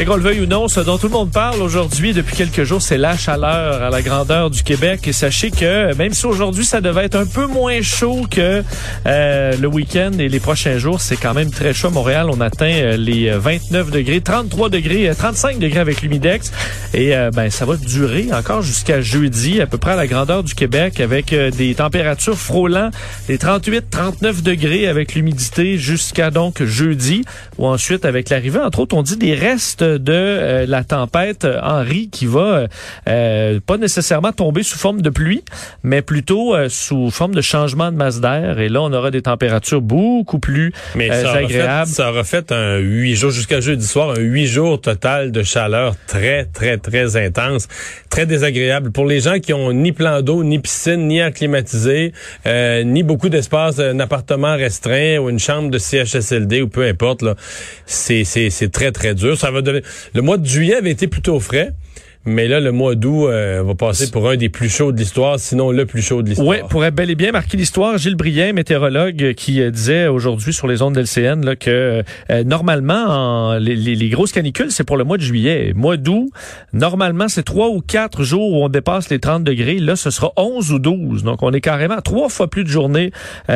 Et qu'on le veuille ou non, ce dont tout le monde parle aujourd'hui depuis quelques jours, c'est la chaleur à la grandeur du Québec. Et sachez que même si aujourd'hui ça devait être un peu moins chaud que euh, le week-end et les prochains jours, c'est quand même très chaud. Montréal, on atteint euh, les 29 degrés, 33 degrés, 35 degrés avec l'humidex. Et euh, ben ça va durer encore jusqu'à jeudi, à peu près à la grandeur du Québec, avec des températures frôlant les 38-39 degrés avec l'humidité jusqu'à donc jeudi. Ou ensuite avec l'arrivée, entre autres, on dit des restes de euh, la tempête euh, Henri qui va euh, pas nécessairement tomber sous forme de pluie, mais plutôt sous forme de changement de masse d'air. Et là, on aura des températures beaucoup plus mais ça agréables. Fait, ça aura fait un huit jours jusqu'à jeudi soir, un huit jours total de chaleur très, très, très intense, très désagréable pour les gens qui ont ni plan d'eau, ni piscine, ni air climatisé, ni beaucoup d'espace, un appartement restreint ou une chambre de CHSLD ou peu importe. Là, c'est, c'est, c'est très, très dur. Ça va devenir le mois de juillet avait été plutôt frais. Mais là, le mois d'août euh, va passer pour un des plus chauds de l'histoire, sinon le plus chaud de l'histoire. Oui, pourrait bel et bien marquer l'histoire. Gilles Brien, météorologue, euh, qui euh, disait aujourd'hui sur les ondes d'LCN là, que normalement, les, grosses canicules, c'est pour le mois de juillet. Mois d'août, normalement, c'est trois ou quatre jours où on dépasse les 30 degrés. Là, ce sera 11 ou 12. Donc, on est carrément trois fois plus de journées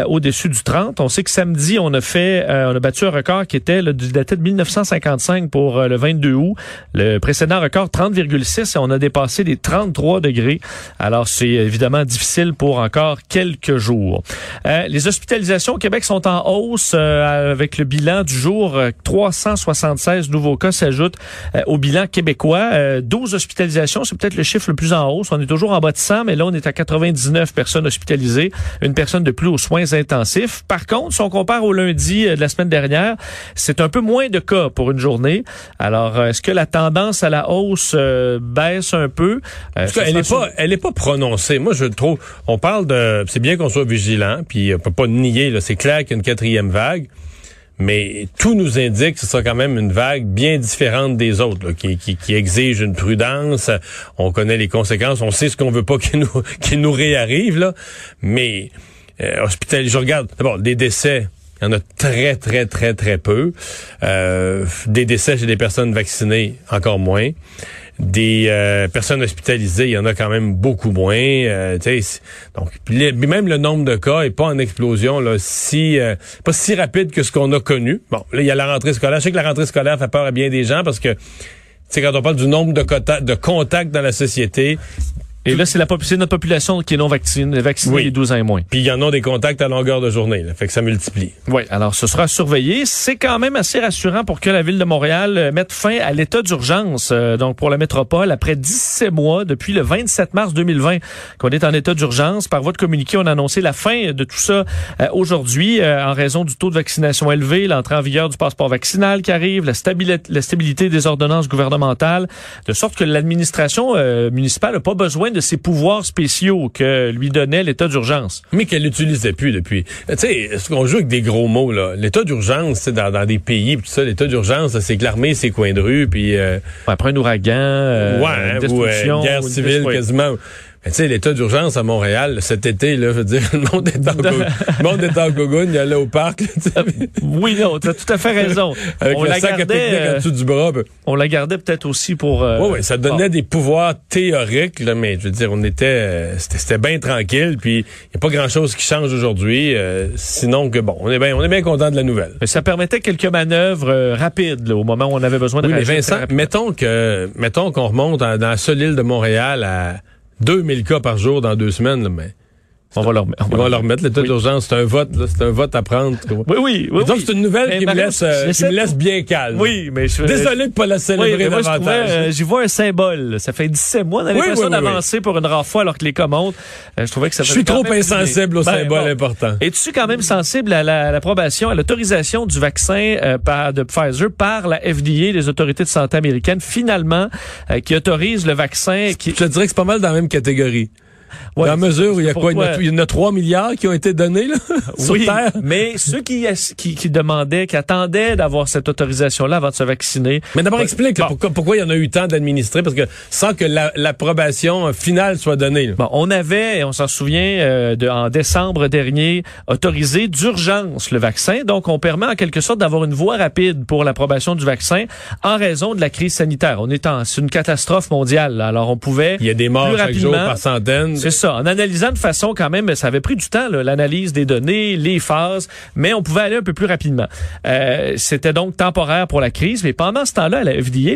au-dessus du 30. On sait que samedi, on a fait, on a battu un record qui était là, daté de 1955 pour le 22 août. Le précédent record, 30,6 et on a dépassé les 33 degrés. Alors, c'est évidemment difficile pour encore quelques jours. Euh, les hospitalisations au Québec sont en hausse euh, avec le bilan du jour. 376 euh, nouveaux cas s'ajoutent au bilan québécois. 12 hospitalisations, c'est peut-être le chiffre le plus en hausse. On est toujours en bas de 100, mais là, on est à 99 personnes hospitalisées, une personne de plus aux soins intensifs. Par contre, si on compare au lundi de la semaine dernière, c'est un peu moins de cas pour une journée. Alors, est-ce que la tendance à la hausse baisse un peu. Euh, elle n'est pas, elle est pas prononcée. Moi, je trouve, on parle de, c'est bien qu'on soit vigilant, puis on peut pas nier. C'est clair qu'il y a une quatrième vague. Mais tout nous indique que ce sera quand même une vague bien différente des autres, qui, qui, exige une prudence. On connaît les conséquences, on sait ce qu'on veut pas qu'il nous, qu'il nous réarrive, là. Mais euh, hospital, je regarde, d'abord, des décès, il y en a très, très, très, très peu. Euh, des décès chez des personnes vaccinées, encore moins des euh, personnes hospitalisées, il y en a quand même beaucoup moins. Euh, donc, même le nombre de cas est pas en explosion, là, si euh, pas si rapide que ce qu'on a connu. Bon, là, il y a la rentrée scolaire. Je sais que la rentrée scolaire fait peur à bien des gens parce que quand on parle du nombre de contacts dans la société, et là, c'est la notre population qui est non vaccinée, vaccinée les 12 ans et moins. Puis il y en a des contacts à longueur de journée, là, fait que ça multiplie. Oui, alors ce sera surveillé. C'est quand même assez rassurant pour que la ville de Montréal euh, mette fin à l'état d'urgence. Euh, donc pour la métropole, après 17 mois, depuis le 27 mars 2020, qu'on est en état d'urgence. Par voie de communiqué, on a annoncé la fin de tout ça euh, aujourd'hui en raison du taux de vaccination élevé, l'entrée en vigueur du passeport vaccinal qui arrive, la stabilité, la stabilité des ordonnances gouvernementales, de sorte que l'administration municipale n'a pas besoin de ces pouvoirs spéciaux que lui donnait l'état d'urgence. Mais qu'elle n'utilisait plus depuis. Tu sais, ce qu'on joue avec des gros mots, là? L'état d'urgence, dans, dans des pays, tout ça, l'état d'urgence, c'est que l'armée, ses coins de rue, puis... Euh, Après un ouragan, euh, ouais, une destruction, ou, euh, guerre civile quasiment. Mais tu sais, l'état d'urgence à Montréal, cet été, là, je veux dire, le monde est en, le monde est en gogoune, il allait au parc. oui, non, tu as tout à fait raison. Avec on la gardait, en dessous du bras. Ben. On la gardait peut-être aussi pour... Euh, oui, oui, ça donnait des pouvoirs théoriques, là, mais je veux dire, on était... Euh, c'était bien tranquille, puis il n'y a pas grand-chose qui change aujourd'hui, euh, sinon que, bon, on est bien on est bien content de la nouvelle. Mais ça permettait quelques manœuvres rapides, là, au moment où on avait besoin de oui, mais Vincent, mettons que mettons qu'on remonte dans la seule île de Montréal à 2000 cas par jour dans deux semaines, mais On va le remettre. On va le remettre, l'état d'urgence. C'est un vote, là, c'est un vote à prendre. Oui, oui, oui. Donc, oui. c'est une nouvelle Mais qui, me laisse, euh, qui me laisse bien calme. Oui, mais je Désolé de pas la Oui, célébrer mais moi, davantage. euh, j'y vois un symbole. Ça fait 17 mois, Oui, l'impression oui, oui, oui. d'avancer pour une rare fois alors que les commandes, euh, je trouvais que ça Je suis trop insensible au. Ben, symbole bon. important. Es-tu quand même sensible à la- à l'approbation, à l'autorisation du vaccin euh, par, de Pfizer par la FDA, les autorités de santé américaines, finalement, euh, qui autorise le vaccin qui... Je te dirais que c'est pas mal dans la même catégorie. Ouais, dans la mesure où il y a quoi? Il y en a- pourquoi- il y en a 3 milliards qui ont été donnés, là, sur oui, Terre? mais ceux qui, qui, qui demandaient, qui attendaient d'avoir cette autorisation-là avant de se vacciner, Mais d'abord, explique là, pourquoi, pourquoi il y en a eu tant d'administrés, parce que sans que la- l'approbation finale soit donnée. là. Bon, on avait, et on s'en souvient, euh, de, en décembre dernier, autorisé d'urgence le vaccin. Donc, on permet en quelque sorte d'avoir une voie rapide pour l'approbation du vaccin en raison de la crise sanitaire. On est en, c'est une catastrophe mondiale. là. Alors, on pouvait Il y a des morts chaque jour par centaines. C'est ça. En analysant de façon quand même, ça avait pris du temps, l'analyse des données, les phases, mais on pouvait aller un peu plus rapidement. Euh, C'était donc temporaire pour la crise, mais pendant ce temps-là, à la FDA,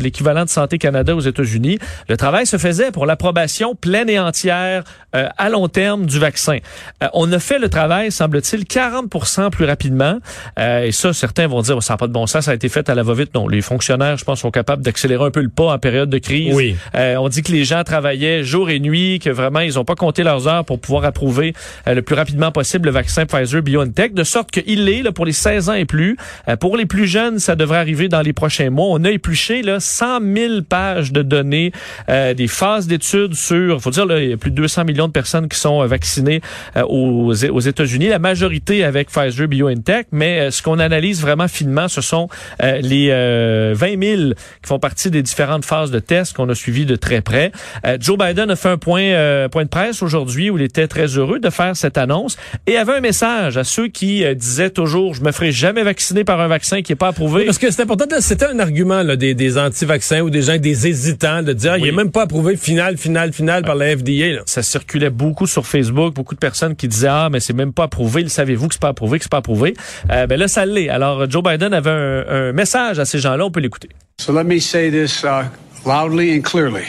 l'équivalent de Santé Canada aux États-Unis, le travail se faisait pour l'approbation pleine et entière euh, à long terme du vaccin. Euh, on a fait le travail, semble-t-il, 40 plus rapidement. Euh, et ça, certains vont dire, ça n'a pas de bon sens, ça a été fait à la va-vite. Non, les fonctionnaires, je pense, sont capables d'accélérer un peu le pas en période de crise. Oui. Euh, on dit que les gens travaillaient jour et nuit, que vraiment ils n'ont pas compté leurs heures pour pouvoir approuver euh, le plus rapidement possible le vaccin Pfizer BioNTech, de sorte qu'il est pour les 16 ans et plus. Euh, pour les plus jeunes, ça devrait arriver dans les prochains mois. On a épluché là, 100 000 pages de données, euh, des phases d'études sur, faut dire, là, il y a plus de 200 millions de personnes qui sont euh, vaccinées aux, aux États-Unis, la majorité avec Pfizer BioNTech, mais ce qu'on analyse vraiment finement, ce sont les euh, 20 000 qui font partie des différentes phases de tests qu'on a suivies de très près. Joe Biden a fait un point, euh, point de presse aujourd'hui où il était très heureux de faire cette annonce et avait un message à ceux qui euh, disaient toujours je me ferai jamais vacciner par un vaccin qui est pas approuvé. Parce que c'est important, c'était un argument là, des, des anti-vaccins ou des gens, des hésitants, de dire, il Oui. est même pas approuvé final, final, final par la FDA. Là. ça circulait beaucoup sur Facebook, beaucoup de personnes qui disaient ah mais c'est même pas approuvé, le savez-vous que c'est pas approuvé, que c'est pas approuvé? Euh, ben là ça l'est. Alors Joe Biden avait un, un message à ces gens-là, on peut l'écouter. So let me say this uh, loudly and clearly.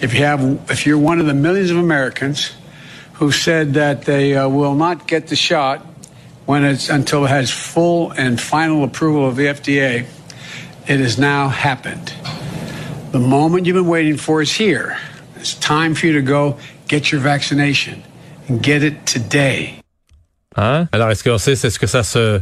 If you have, if you're one of the millions of Americans who said that they uh, will not get the shot when it's until it has full and final approval of the FDA, it has now happened. The moment you've been waiting for is here. It's time for you to go get your vaccination and get it today. Hein? Alors, est-ce qu'on sait, c'est ce que ça se...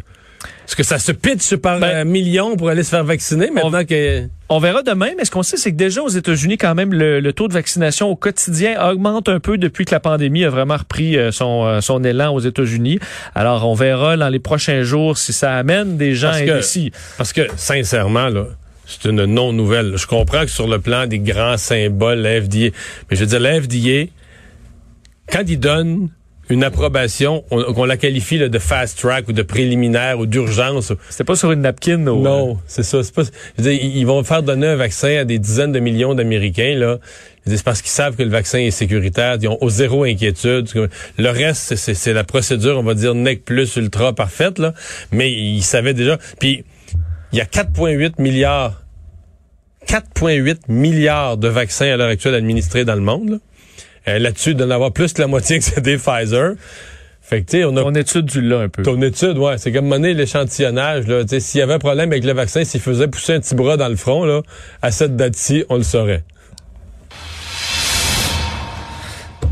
Est-ce que ça se pitche par Ben, millions pour aller se faire vacciner maintenant que... On verra demain, mais ce qu'on sait, c'est que déjà aux États-Unis, quand même, le, le taux de vaccination au quotidien augmente un peu depuis que la pandémie a vraiment repris euh, son, euh, son élan aux États-Unis. Alors, on verra dans les prochains jours si ça amène des gens indécis. Parce que, sincèrement, là, c'est une non-nouvelle. Je comprends que sur le plan des grands symboles, la FDA, mais je veux dire, la FDA, quand ils donnent une approbation, on- qu'on la qualifie là, de fast track ou de préliminaire ou d'urgence. C'était pas sur une napkin, au- Non, c'est ça. C'est pas. je veux dire, ils vont faire donner un vaccin à des dizaines de millions d'Américains là. C'est parce qu'ils savent que le vaccin est sécuritaire. Ils ont au zéro inquiétude. Le reste, c'est- c'est c'est la procédure, on va dire nec plus ultra parfaite là. Mais ils savaient déjà. Puis il y a 4,8 milliards, 4,8 milliards de vaccins à l'heure actuelle administrés dans le monde. là. Euh, Là-dessus, il doit en avoir plus que la moitié que c'est des Pfizer. Fait que tu sais, on a Ton étude du là un peu. ton étude, ouais, c'est comme mener l'échantillonnage. S'il y avait un problème avec le vaccin, s'il faisait pousser un petit bras dans le front, là, à cette date-ci, on le saurait.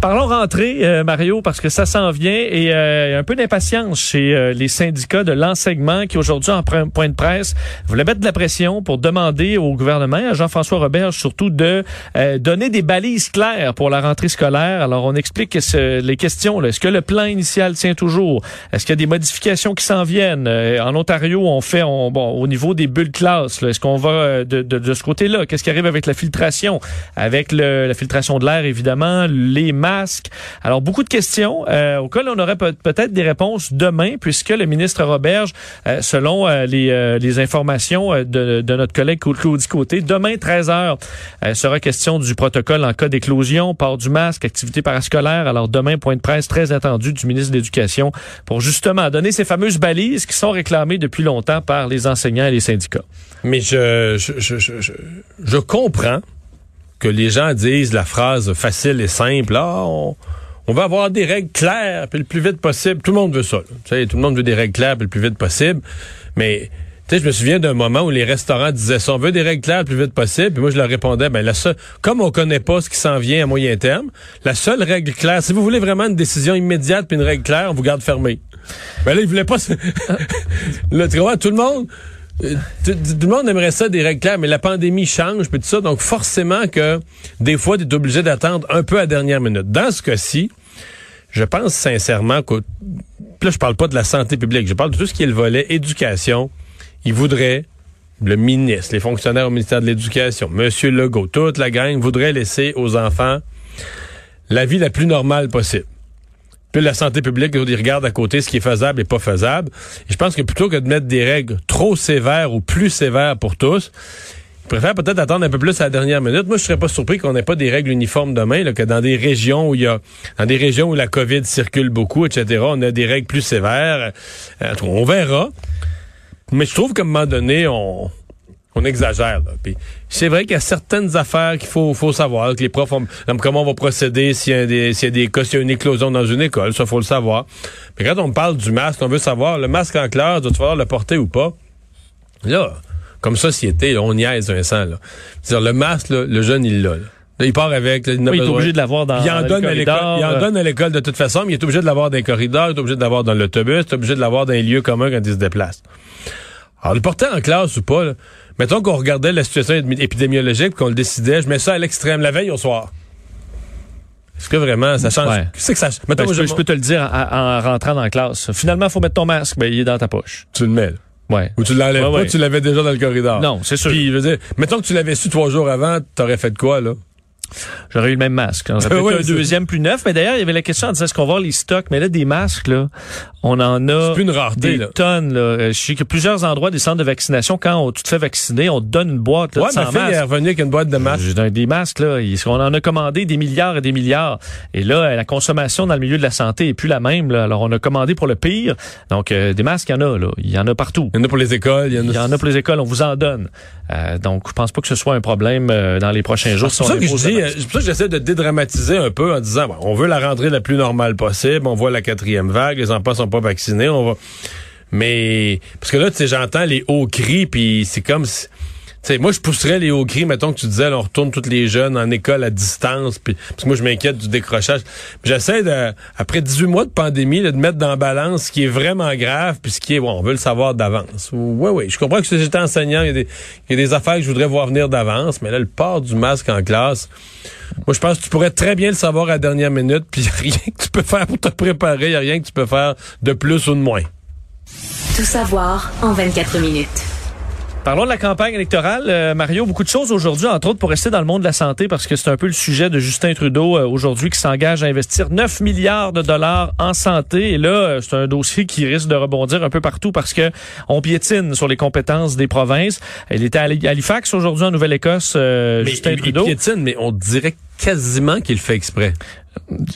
Parlons rentrée, euh, Mario, parce que ça s'en vient et euh, un peu d'impatience chez euh, les syndicats de l'enseignement qui aujourd'hui, en point de presse, voulaient mettre de la pression pour demander au gouvernement, à Jean-François Roberge surtout, de euh, donner des balises claires pour la rentrée scolaire. Alors, on explique que ce- les questions. Est-ce que le plan initial tient toujours? Est-ce qu'il y a des modifications qui s'en viennent? Euh, en Ontario, on fait, on, bon, au niveau des bulles classes, là, est-ce qu'on va euh, de, de, de ce côté-là? Qu'est-ce qui arrive avec la filtration? Avec le, la filtration de l'air, évidemment, les masques. Alors, beaucoup de questions euh, auxquelles on aurait peut- peut-être des réponses demain, puisque le ministre Roberge, euh, selon euh, les, informations de, notre collègue Claudie Côté, demain, 13 heures, sera question du protocole en cas d'éclosion, port du masque, activité parascolaire. Alors, demain, point de presse très attendu du ministre de l'Éducation pour justement donner ces fameuses balises qui sont réclamées depuis longtemps par les enseignants et les syndicats. Mais je, je, je, je, je- je comprends que les gens disent la phrase facile et simple, ah, on, on va avoir des règles claires, puis le plus vite possible. Tout le monde veut ça. Tout le monde veut des règles claires, puis le plus vite possible. Mais tu je me souviens d'un moment où les restaurants disaient ça, on veut des règles claires le plus vite possible. Puis moi, je leur répondais, ben la seule, comme on connaît pas ce qui s'en vient à moyen terme, la seule règle claire, si vous voulez vraiment une décision immédiate puis une règle claire, on vous garde fermé. Ben là, ils voulaient pas. là, tu vois, tout le monde. Euh, Tout, le monde aimerait ça des règles claires, mais la pandémie change, puis tout ça. Donc, forcément que des fois, tu es obligé d'attendre un peu à dernière minute. Dans ce cas-ci, je pense sincèrement que. Là, je parle pas de la santé publique, je parle de tout ce qui est le volet éducation. Il voudrait, le ministre, les fonctionnaires au ministère de l'Éducation, Monsieur Legault, toute la gang voudrait laisser aux enfants la vie la plus normale possible. Puis la santé publique, ils regardent à côté ce qui est faisable et pas faisable. Et je pense que plutôt que de mettre des règles trop sévères ou plus sévères pour tous, ils préfèrent peut-être attendre un peu plus à la dernière minute. Moi, je serais pas surpris qu'on n'ait pas des règles uniformes demain, là, que dans des régions où il y a, dans des régions où la COVID circule beaucoup, etc., on a des règles plus sévères. Euh, on verra. Mais je trouve qu'à un moment donné, on, on exagère. Là. Puis c'est vrai qu'il y a certaines affaires qu'il faut, faut savoir, que les profs, ont, comment on va procéder s'il y a des, s'il y a des cas, s'il y a une éclosion dans une école, ça faut le savoir. Mais quand on parle du masque, on veut savoir, le masque en classe, dois-tu falloir le porter ou pas? Là, comme société, là, on niaise Vincent. Là. C'est-à-dire, le masque, là, le jeune, il l'a. Là. Il part avec. Là, il, Oui, il est obligé de l'avoir dans, Il en dans donne à l'école. Il en donne à l'école de toute façon, mais il est obligé de l'avoir dans les corridors, il est obligé de l'avoir dans l'autobus, il est obligé de l'avoir dans les lieux communs quand il se déplace. Alors, le porter en classe ou pas, là, mettons qu'on regardait la situation épidémi- épidémiologique, qu'on le décidait, je mets ça à l'extrême, la veille au soir. Est-ce que vraiment ça change? Ouais. Qu'est-ce que ça ben, Mettons, je, moi, peux, je peux te le dire en, en rentrant dans la classe. Finalement, faut mettre ton masque. Ben, il est dans ta poche. tu le mets. là. Ouais. Ou tu l'enlèves Ouais, pas, tu l'avais déjà dans le corridor. Non, c'est sûr. Puis, je veux dire, mettons que tu l'avais su trois jours avant, t'aurais fait de quoi, là? J'aurais eu le même masque. On aurait peut-être Ouais, un deuxième plus neuf. Mais d'ailleurs, il y avait la question en disant est-ce qu'on va avoir les stocks? Mais là, des masques, là, on en a C'est plus une rareté, des là. tonnes. Là. Euh, Je sais que plusieurs endroits des centres de vaccination, quand on, tu te fais vacciner, on te donne une boîte là, Ouais, de ma 100 fille est masques. revenue avec une boîte de masques. J'ai Des masques, là, on en a commandé des milliards et des milliards. Et là, la consommation dans le milieu de la santé est plus la même. Là. Alors, on a commandé pour le pire. Donc, euh, des masques, il y en a. Là. Il y en a partout. Il y en a pour les écoles, il y en a. Il y en a pour les écoles, on vous en donne. Euh, donc, je pense pas que ce soit un problème euh, dans les prochains jours. C'est pour euh, c'est pour ça que j'essaie de dédramatiser un peu en disant, bon, on veut la rentrée la plus normale possible, on voit la quatrième vague, les enfants sont pas vaccinés, on va. Mais parce que là, tu sais, j'entends les hauts cris, puis c'est comme, si- sais, moi je pousserais les hauts cris, mettons que tu disais, là, on retourne tous les jeunes en école à distance, puis parce que moi je m'inquiète du décrochage. J'essaie de, après 18 mois de pandémie, là, de mettre dans la balance ce qui est vraiment grave, puis ce qui est, bon, on veut le savoir d'avance. Oui, oui, je comprends que si j'étais enseignant, il y, a des, y a des affaires que je voudrais voir venir d'avance, mais là, le port du masque en classe, moi, je pense que tu pourrais très bien le savoir à la dernière minute, puis rien que tu peux faire pour te préparer, il a rien que tu peux faire de plus ou de moins. Tout savoir en 24 minutes. Parlons de la campagne électorale. Euh, Mario, beaucoup de choses aujourd'hui, entre autres pour rester dans le monde de la santé, parce que c'est un peu le sujet de Justin Trudeau euh, aujourd'hui qui s'engage à investir 9 milliards de dollars en santé. Et là, euh, c'est un dossier qui risque de rebondir un peu partout parce que on piétine sur les compétences des provinces. Il était à Hali- Halifax aujourd'hui en Nouvelle-Écosse, euh, Justin il- il Trudeau, piétine, mais on dirait quasiment qu'il fait exprès.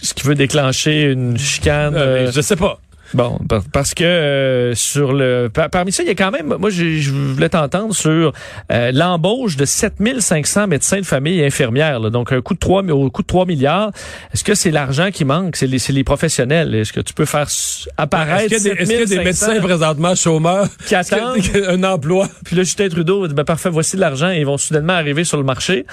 ce qui veut déclencher une chicane. Je sais pas. Bon, par- parce que euh, sur le par- parmi ça, il y a quand même moi j'ai- je voulais t'entendre sur euh, l'embauche de 7500 médecins de famille et infirmières là. donc un coût de 3 au coût de 3 milliards. Est-ce que c'est l'argent qui manque, c'est les c'est les professionnels Est-ce que tu peux faire apparaître Est-ce qu'il y, qu'il y a des 7500 médecins présentement chômeurs? qui attendent? un emploi? Puis là Justin Trudeau dit ben parfait, voici de l'argent ils vont soudainement arriver sur le marché.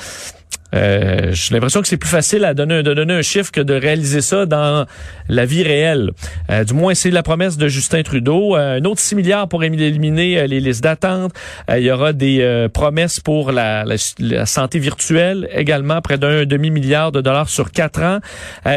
Euh, j'ai l'impression que c'est plus facile à donner, de donner un chiffre que de réaliser ça dans la vie réelle. Euh, du moins, c'est la promesse de Justin Trudeau. Euh, un autre 6 milliards pour éliminer euh, les listes d'attente. Euh, il y aura des promesses pour la, la- santé virtuelle également, près d'un demi-milliard de dollars sur quatre ans.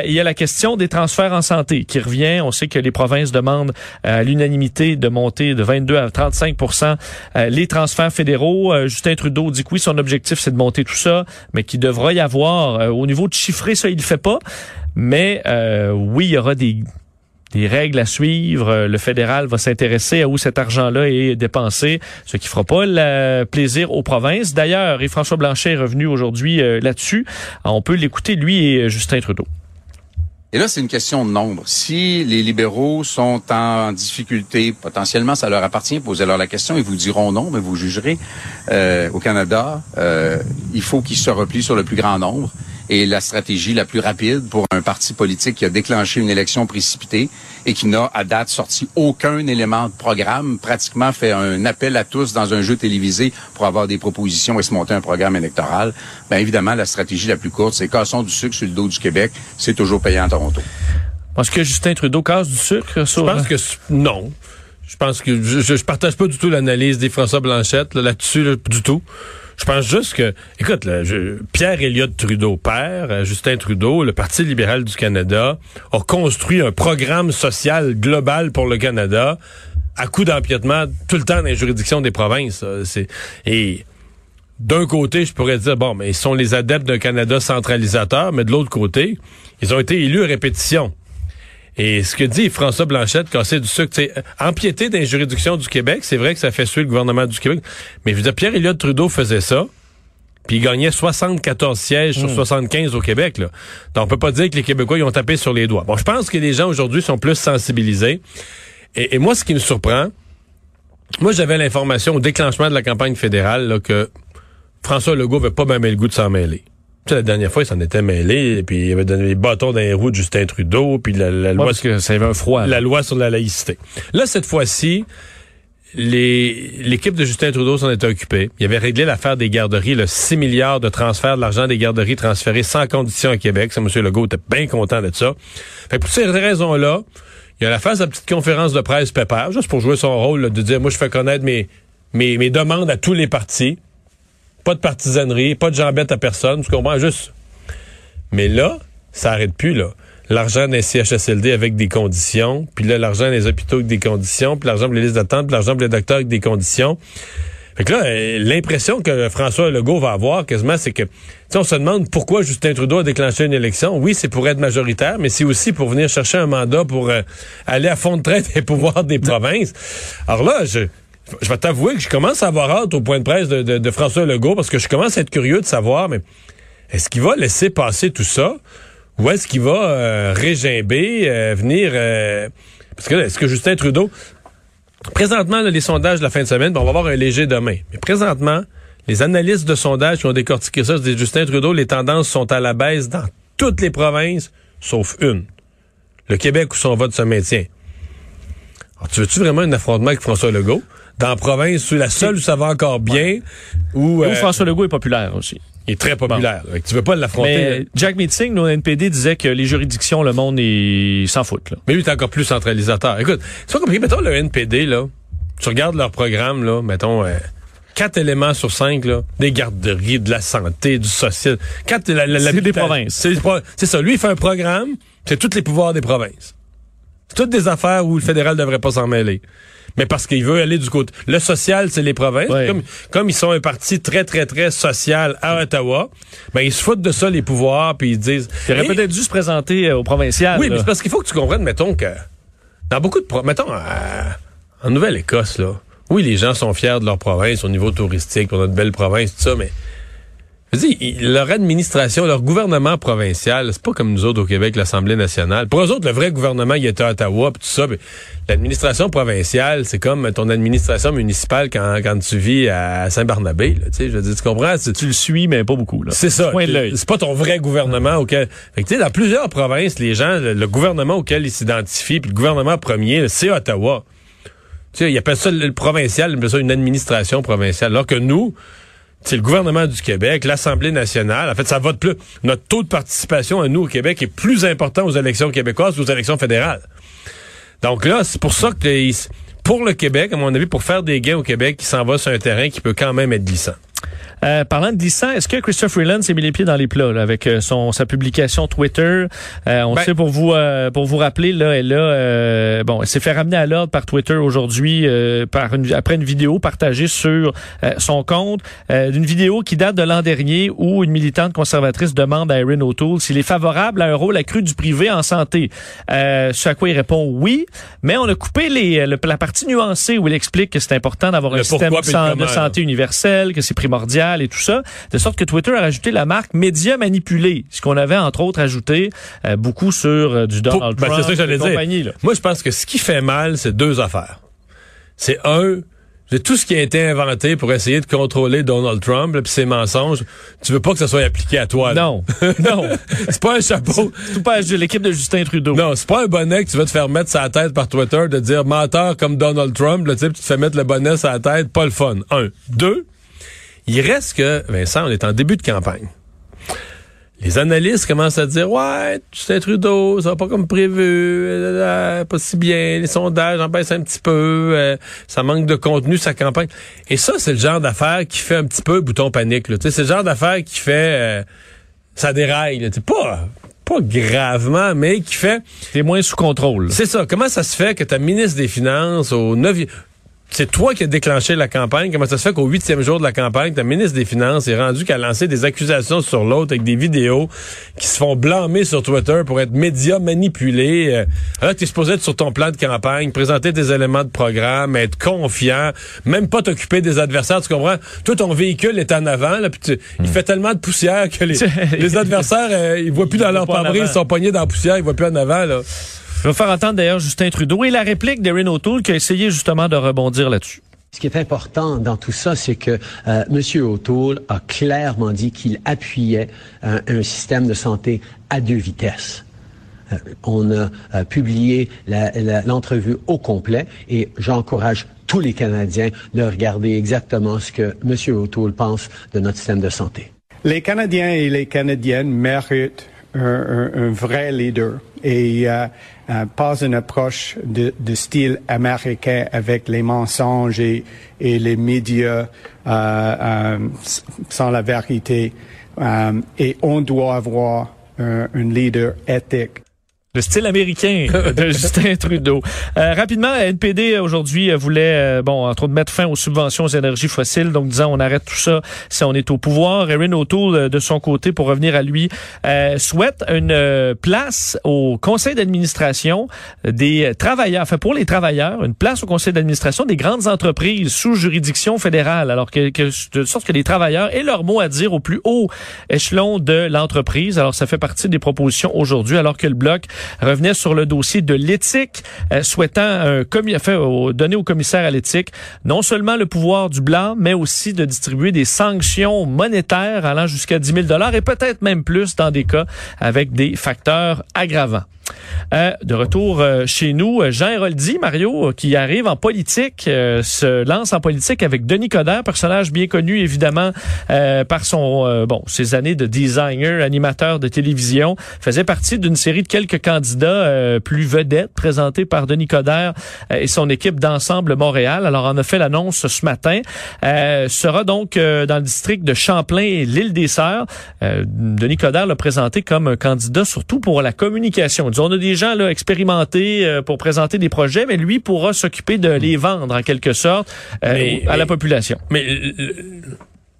Il y a la question des transferts en santé qui revient. On sait que les provinces demandent à l'unanimité de monter de 22 à 35% euh, les transferts fédéraux. Justin Trudeau dit que oui, son objectif, c'est de monter tout ça, mais qu'il devra y avoir, euh, au niveau de chiffrer, ça, il le fait pas. Mais euh, oui, il y aura des des règles à suivre. Euh, Le fédéral va s'intéresser à où cet argent-là est dépensé, ce qui fera pas le plaisir aux provinces. D'ailleurs, et François Blanchet est revenu aujourd'hui là-dessus. On peut l'écouter, lui et Justin Trudeau. Et là, c'est une question de nombre. Si les libéraux sont en difficulté, potentiellement, ça leur appartient. Posez-leur la question. Ils vous diront non, mais vous jugerez. Euh, au Canada, euh, il faut qu'ils se replient sur le plus grand nombre. Est la stratégie la plus rapide pour un parti politique qui a déclenché une élection précipitée et qui n'a à date sorti aucun élément de programme, pratiquement fait un appel à tous dans un jeu télévisé pour avoir des propositions et se monter un programme électoral. Bien évidemment, la stratégie la plus courte, c'est cassons du sucre sur le dos du Québec, c'est toujours payant à Toronto. Est-ce que Justin Trudeau casse du sucre sur... Je pense que non. Je pense que je, je, partage pas du tout l'analyse des François Blanchette là-dessus du tout. Je pense juste que, écoute, là, Pierre Elliott Trudeau, père, euh, Justin Trudeau, le Parti libéral du Canada, a construit un programme social global pour le Canada à coup d'empiètement tout le temps dans les juridictions des provinces. C'est et d'un côté, je pourrais dire bon, mais ils sont les adeptes d'un Canada centralisateur, mais de l'autre côté, ils ont été élus à répétition. Et ce que dit François Blanchette, casser du sucre, c'est empiéter dans les juridictions du Québec, c'est vrai que ça fait suer le gouvernement du Québec. Mais je veux dire, Pierre Elliott Trudeau faisait ça. Puis il gagnait 74 sièges sur 75 hmm. au Québec. Là. Donc on peut pas dire que les Québécois ils ont tapé sur les doigts. Bon, je pense que les gens aujourd'hui sont plus sensibilisés. Et, moi, ce qui me surprend, moi j'avais l'information au déclenchement de la campagne fédérale là, que François Legault avait pas même le goût de s'en mêler la dernière fois, il s'en était mêlé, puis il avait donné les bâtons dans les roues de Justin Trudeau, puis la, loi... que ça avait un froid. La loi sur la laïcité. Là, cette fois-ci, l'équipe de Justin Trudeau s'en était occupée. Il avait réglé l'affaire des garderies, le 6 milliards de transferts de l'argent des garderies transférés sans condition à Québec. Ça, M. Legault était bien content de ça. Fait pour ces raisons-là, il a la phase de la petite conférence de presse pépère, juste pour jouer son rôle de dire, moi, je fais connaître mes, mes, mes demandes à tous les partis. Pas de partisanerie, pas de jambette à personne, tu comprends? Juste. Mais là, ça arrête plus, là. L'argent des CHSLD avec des conditions, puis là, l'argent des hôpitaux avec des conditions, puis l'argent pour les listes d'attente, puis l'argent pour les docteurs avec des conditions. Fait que là, euh, l'impression que François Legault va avoir quasiment, c'est que, on se demande pourquoi Justin Trudeau a déclenché une élection. Oui, c'est pour être majoritaire, mais c'est aussi pour venir chercher un mandat pour euh, aller à fond de traite et pouvoir des provinces. Alors là, je, je vais t'avouer que je commence à avoir hâte au point de presse de, François Legault parce que je commence à être curieux de savoir, mais est-ce qu'il va laisser passer tout ça ou est-ce qu'il va euh, régimber, euh, venir... Euh, parce que là, est-ce que Justin Trudeau... Présentement, les sondages de la fin de semaine, on va avoir un léger demain. Mais présentement, les analystes de sondages qui ont décortiqué ça, c'est Justin Trudeau, les tendances sont à la baisse dans toutes les provinces, sauf une. Le Québec où son vote se maintient. Alors, tu veux-tu vraiment un affrontement avec François Legault? Dans la province, c'est la seule où ça va encore bien. Où, euh, François Legault est populaire aussi. Il est très populaire. Tu veux pas l'affronter. Jack Meeting, nos NPD, disait que les juridictions, le monde, il s'en fout. Là. Mais lui, il est encore plus centralisateur. Écoute, c'est pas compliqué. Mettons le NPD, là. Tu regardes leur programme, là. Mettons, euh, quatre éléments sur cinq, là. Des garderies, de la santé, du social. Quatre, la, la, des provinces. C'est ça. Lui, il fait un programme. C'est tous les pouvoirs des provinces. C'est toutes des affaires où le fédéral devrait pas s'en mêler mais parce qu'il veut aller du côté. Le social, c'est les provinces. Comme, ils sont un parti très, très, très social à Ottawa, ben ils se foutent de ça, les pouvoirs, puis ils disent... Il aurait peut-être dû se présenter euh, au provincial. Oui, mais c'est parce qu'il faut que tu comprennes, mettons, que dans beaucoup de... Mettons, en Nouvelle-Écosse, là, oui, les gens sont fiers de leur province au niveau touristique, pour notre belle province, tout ça, mais leur administration, leur gouvernement provincial, c'est pas comme nous autres au Québec, l'Assemblée nationale. Pour eux autres, le vrai gouvernement, il était à Ottawa, pis tout ça. L'administration provinciale, c'est comme ton administration municipale quand, quand tu vis à Saint-Barnabé. Tu sais, je veux dire, tu comprends? Tu le suis, mais pas beaucoup. C'est ça. C'est pas ton vrai gouvernement auquel... Fait que, dans plusieurs provinces, les gens, le, gouvernement auquel ils s'identifient, puis le gouvernement premier, c'est Ottawa. Tu sais, ils appellent ça le provincial, ils appellent ça une administration provinciale. Alors que nous, c'est le gouvernement du Québec, l'Assemblée nationale. En fait, ça vote plus. Notre taux de participation à nous au Québec est plus important aux élections québécoises qu'aux élections fédérales. Donc là, c'est pour ça que pour le Québec, à mon avis, pour faire des gains au Québec, il s'en va sur un terrain qui peut quand même être glissant. Euh, parlant de glissant, est-ce que Christophe Freeland s'est mis les pieds dans les plats avec euh, son sa publication Twitter? Euh, On ben- sait pour vous pour vous rappeler là, elle a bon, elle s'est fait ramener à l'ordre par Twitter aujourd'hui par après une vidéo partagée sur son compte, d'une vidéo qui date de l'an dernier où une militante conservatrice demande à Erin O'Toole s'il est favorable à un rôle accru du privé en santé. ce à quoi il répond oui, mais on a coupé les la partie nuancée où il explique que c'est important d'avoir un système de santé universel, que c'est primordial et tout ça, de sorte que Twitter a rajouté la marque média manipulé, ce qu'on avait entre autres ajouté euh, beaucoup sur euh, du Donald ben, Trump et compagnie. Moi, je pense que ce qui fait mal, c'est deux affaires. C'est un, C'est tout ce qui a été inventé pour essayer de contrôler Donald Trump puis ses mensonges. Tu veux pas que ça soit appliqué à toi. là. Non, non. c'est pas un chapeau. Tout pas de l'équipe de Justin Trudeau. Non, c'est pas un bonnet que tu vas te faire mettre la tête par Twitter de dire menteur comme Donald Trump. Là, sais, puis tu te fais mettre le bonnet sur la tête. Pas le fun. Un. Deux. Il reste que, Vincent, on est en début de campagne. Les analystes commencent à dire ouais, Justin Trudeau, ça va pas comme prévu, euh, pas si bien, les sondages en baissent un petit peu, euh, ça manque de contenu sa campagne. Et ça, c'est le genre d'affaire qui fait un petit peu bouton panique. là. Tu sais, C'est le genre d'affaire qui fait euh, ça déraille. là. Tu sais, Pas pas gravement, mais qui fait T'es moins sous contrôle. c'est ça. Comment ça se fait que ta ministre des Finances au 9 c'est toi qui as déclenché la campagne. Comment ça se fait qu'au huitième jour de la campagne, ta ministre des Finances est rendue qu'à lancer des accusations sur l'autre avec des vidéos qui se font blâmer sur Twitter pour être médias manipulés. Euh, alors tu es supposé être sur ton plan de campagne, présenter des éléments de programme, être confiant, même pas t'occuper des adversaires. Tu comprends? Toi, ton véhicule est en avant, là, puis tu- il fait tellement de poussière que les, les adversaires, euh, ils voient plus dans leur pare-brise, ils sont pognés dans la poussière, ils voient plus en avant. Là. Je vais faire entendre d'ailleurs Justin Trudeau et la réplique d'Erin O'Toole qui a essayé justement de rebondir là-dessus. Ce qui est important dans tout ça, c'est que euh, M. O'Toole a clairement dit qu'il appuyait euh, un système de santé à deux vitesses. Euh, on a euh, publié l'entrevue au complet et j'encourage tous les Canadiens de regarder exactement ce que M. O'Toole pense de notre système de santé. Les Canadiens et les Canadiennes méritent un, un- un vrai leader et euh, euh, pas une approche de, de style américain avec les mensonges et, et les médias euh, euh, sans la vérité. Et on doit avoir un, un leader éthique. Le style américain de Justin Trudeau. Euh, rapidement, NPD aujourd'hui euh, voulait, euh, bon, entre autres, mettre fin aux subventions aux énergies fossiles. Donc, disant, on arrête tout ça si on est au pouvoir. Erin O'Toole, euh, de son côté, pour revenir à lui, euh, souhaite une euh, place au conseil d'administration des travailleurs, enfin pour les travailleurs, une place au conseil d'administration des grandes entreprises sous juridiction fédérale. Alors que, que de sorte que les travailleurs aient leur mot à dire au plus haut échelon de l'entreprise. Alors, ça fait partie des propositions aujourd'hui, alors que le bloc revenait sur le dossier de l'éthique, euh, souhaitant un au- donner au commissaire à l'éthique non seulement le pouvoir du blanc, mais aussi de distribuer des sanctions monétaires allant jusqu'à 10 000 et peut-être même plus dans des cas avec des facteurs aggravants. Euh, de retour euh, chez nous, euh, Jean Héroldi, Mario, qui arrive en politique, se lance en politique avec Denis Coderre, personnage bien connu évidemment par son bon ses années de designer, animateur de télévision, faisait partie d'une série de quelques candidats plus vedettes présentés par Denis Coderre et son équipe d'ensemble Montréal. Alors on a fait l'annonce ce matin. Sera donc dans le district de Champlain et l'île des Sœurs. Denis Coderre l'a présenté comme un candidat surtout pour la communication. On a des gens là expérimentés euh, pour présenter des projets, mais lui pourra s'occuper de les vendre en quelque sorte euh, Mais- à la population. Mais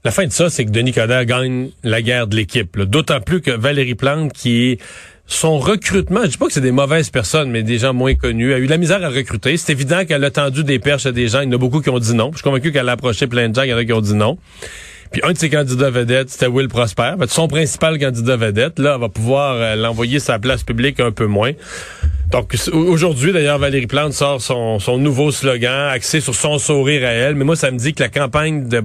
la fin de ça, c'est que Denis Coderre gagne la guerre de l'équipe. D'autant plus que Valérie Plante, qui est son recrutement, je dis pas que c'est des mauvaises personnes, mais des gens moins connus, a eu de la misère à recruter. C'est évident qu'elle a tendu des perches à des gens. Il y en a beaucoup qui ont dit non. Je suis convaincu qu'elle a approché plein de gens, il y en a qui ont dit non. Puis un de ses candidats vedettes, c'était Will Prosper. Son principal candidat vedette, là, va pouvoir euh, l'envoyer sa place publique un peu moins. Donc aujourd'hui, d'ailleurs, Valérie Plante sort son, son nouveau slogan axé sur son sourire à elle. Mais moi, ça me dit que la campagne de,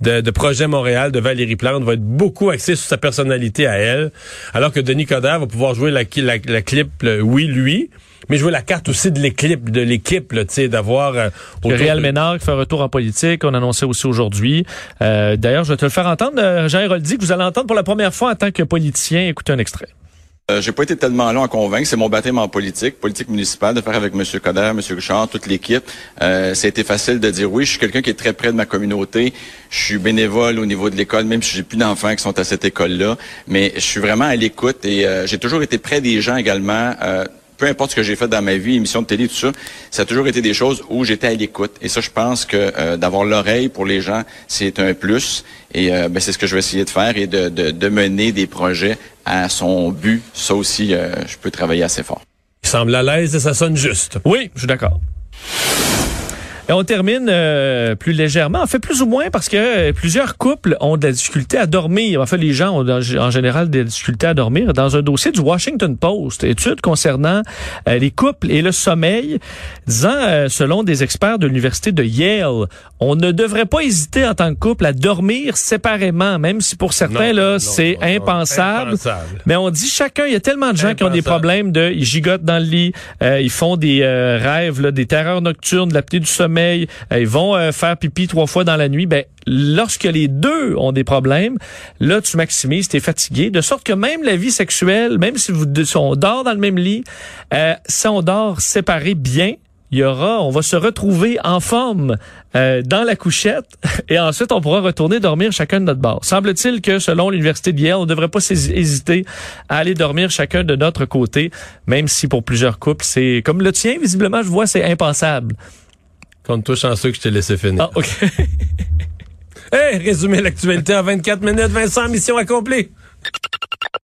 de, Projet Montréal de Valérie Plante va être beaucoup axée sur sa personnalité à elle, alors que Denis Coderre va pouvoir jouer la, la, clip, oui, lui, mais jouer la carte aussi de l'équipe, de l'équipe, là, tu sais, d'avoir euh, Réal de- Ménard qui fait un retour en politique, on annonçait aussi aujourd'hui. Euh, D'ailleurs, je vais te le faire entendre, euh, Jean Héroldi, que vous allez entendre pour la première fois en tant que politicien. Écoutez un extrait. Euh, j'ai pas été tellement long à convaincre. C'est mon baptême en politique, politique municipale, de faire avec M. Coder, M. Richard, toute l'équipe. Euh, ça a été facile de dire oui. Je suis quelqu'un qui est très près de ma communauté. Je suis bénévole au niveau de l'école, même si j'ai plus d'enfants qui sont à cette école-là. Mais je suis vraiment à l'écoute et euh, j'ai toujours été près des gens également. Euh, peu importe ce que j'ai fait dans ma vie, émissions de télé, tout ça, ça a toujours été des choses où j'étais à l'écoute. Et ça, je pense que euh, d'avoir l'oreille pour les gens, c'est un plus. Et euh, ben, c'est ce que je vais essayer de faire et de, de, de mener des projets à son but. Ça aussi, euh, je peux travailler assez fort. Il semble à l'aise et ça sonne juste. Oui, je suis d'accord. Et on termine euh, plus légèrement, en fait plus ou moins parce que euh, plusieurs couples ont de la difficulté à dormir. En fait, les gens ont en général des difficultés à dormir. Dans un dossier du Washington Post, étude concernant euh, les couples et le sommeil, disant, selon des experts de l'université de Yale, on ne devrait pas hésiter en tant que couple à dormir séparément, même si pour certains là c'est impensable. Mais on dit chacun, il y a tellement de gens qui ont des problèmes de, ils gigotent dans le lit, ils font des rêves, là, des terreurs nocturnes, de l'apnée du sommeil, ils vont euh, faire pipi trois fois dans la nuit, ben lorsque les deux ont des problèmes, là tu maximises, t'es fatigué, de sorte que même la vie sexuelle, même si vous on dort dans le même lit, euh, si on dort séparé bien, il y aura, on va se retrouver en forme euh, dans la couchette et ensuite on pourra retourner dormir chacun de notre bord. Semble-t-il que selon l'université Yale, on ne devrait pas hésiter à aller dormir chacun de notre côté, même si pour plusieurs couples c'est comme le tien visiblement je vois c'est impensable. Compte-toi chanceux que je t'ai laissé finir. Ah, OK. hey, résumer l'actualité en 24 minutes, Vincent, mission accomplie.